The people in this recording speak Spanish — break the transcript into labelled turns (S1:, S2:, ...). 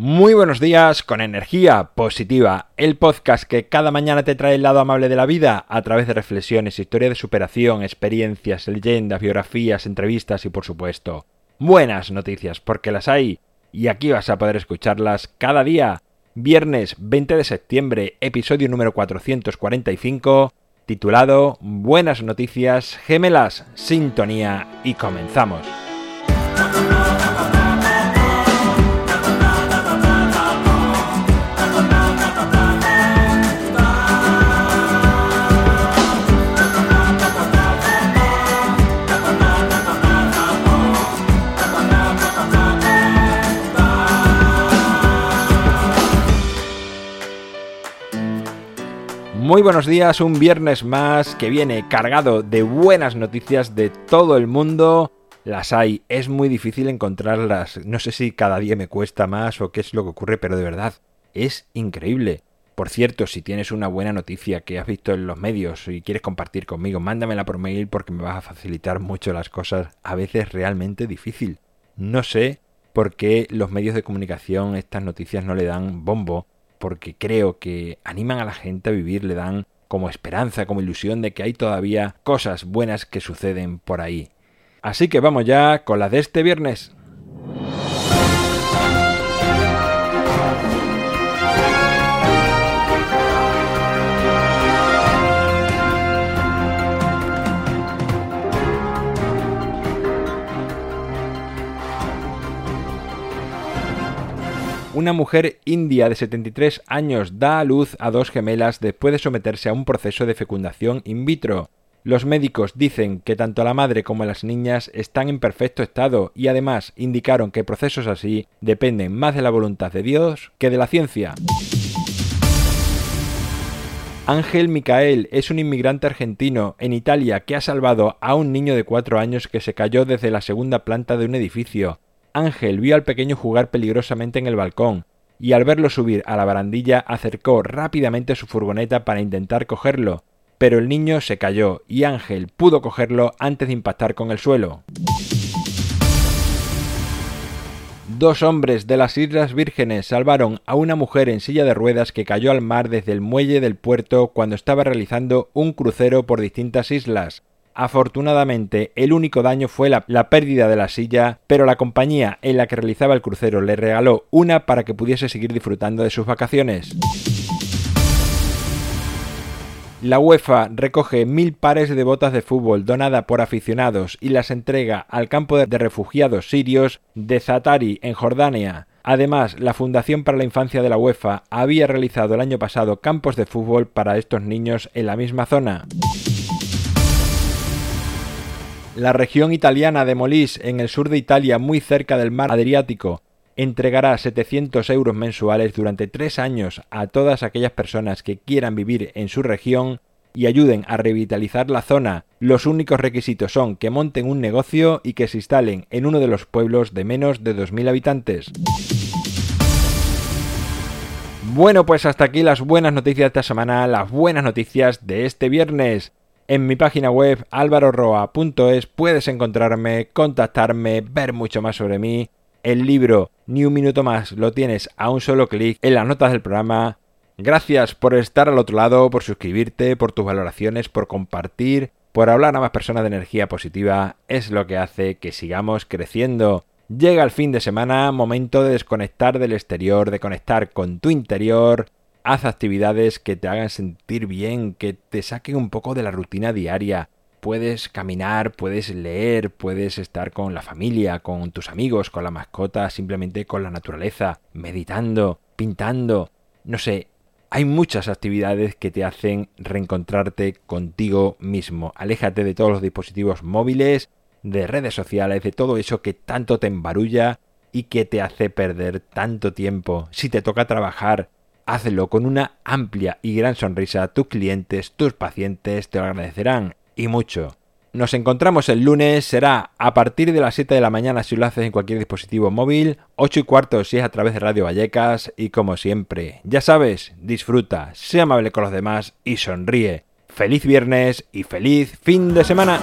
S1: Muy buenos días con energía positiva, el podcast que cada mañana te trae el lado amable de la vida a través de reflexiones, historia de superación, experiencias, leyendas, biografías, entrevistas y por supuesto buenas noticias, porque las hay y aquí vas a poder escucharlas cada día. Viernes 20 de septiembre, episodio número 445, titulado Buenas noticias, gemelas, sintonía y comenzamos. Muy buenos días, un viernes más que viene cargado de buenas noticias de todo el mundo. Las hay, es muy difícil encontrarlas. No sé si cada día me cuesta más o qué es lo que ocurre, pero de verdad, es increíble. Por cierto, si tienes una buena noticia que has visto en los medios y quieres compartir conmigo, mándamela por mail porque me vas a facilitar mucho las cosas, a veces realmente difícil. No sé por qué los medios de comunicación estas noticias no le dan bombo porque creo que animan a la gente a vivir, le dan como esperanza, como ilusión de que hay todavía cosas buenas que suceden por ahí. Así que vamos ya con las de este viernes. Una mujer india de 73 años da a luz a dos gemelas después de someterse a un proceso de fecundación in vitro. Los médicos dicen que tanto la madre como las niñas están en perfecto estado y además indicaron que procesos así dependen más de la voluntad de Dios que de la ciencia. Ángel Micael es un inmigrante argentino en Italia que ha salvado a un niño de cuatro años que se cayó desde la segunda planta de un edificio. Ángel vio al pequeño jugar peligrosamente en el balcón, y al verlo subir a la barandilla acercó rápidamente su furgoneta para intentar cogerlo, pero el niño se cayó y Ángel pudo cogerlo antes de impactar con el suelo. Dos hombres de las Islas Vírgenes salvaron a una mujer en silla de ruedas que cayó al mar desde el muelle del puerto cuando estaba realizando un crucero por distintas islas. Afortunadamente, el único daño fue la, pérdida de la silla, pero la compañía en la que realizaba el crucero le regaló una para que pudiese seguir disfrutando de sus vacaciones. La UEFA recoge mil pares de botas de fútbol donada por aficionados y las entrega al campo de refugiados sirios de Zatari, en Jordania. Además, la Fundación para la Infancia de la UEFA había realizado el año pasado campos de fútbol para estos niños en la misma zona. La región italiana de Molise, en el sur de Italia, muy cerca del mar Adriático, entregará 700 euros mensuales durante tres años a todas aquellas personas que quieran vivir en su región y ayuden a revitalizar la zona. Los únicos requisitos son que monten un negocio y que se instalen en uno de los pueblos de menos de 2.000 habitantes. Bueno, pues hasta aquí las buenas noticias de esta semana, las buenas noticias de este viernes. En mi página web alvaroroa.es puedes encontrarme, contactarme, ver mucho más sobre mí. El libro Ni un minuto más lo tienes a un solo clic en las notas del programa. Gracias por estar al otro lado, por suscribirte, por tus valoraciones, por compartir, por hablar a más personas de energía positiva. Es lo que hace que sigamos creciendo. Llega el fin de semana, momento de desconectar del exterior, de conectar con tu interior haz actividades que te hagan sentir bien, que te saquen un poco de la rutina diaria. Puedes caminar, puedes leer, puedes estar con la familia, con tus amigos, con la mascota, simplemente con la naturaleza, meditando, pintando. No sé, hay muchas actividades que te hacen reencontrarte contigo mismo. Aléjate de todos los dispositivos móviles, de redes sociales, de todo eso que tanto te embarulla y que te hace perder tanto tiempo. Si te toca trabajar, hazlo con una amplia y gran sonrisa. Tus clientes, tus pacientes te lo agradecerán y mucho. Nos encontramos el lunes, será a partir de las 7 de la mañana si lo haces en cualquier dispositivo móvil, 8 y cuarto si es a través de Radio Vallecas y como siempre, ya sabes, disfruta, sea amable con los demás y sonríe. Feliz viernes y feliz fin de semana.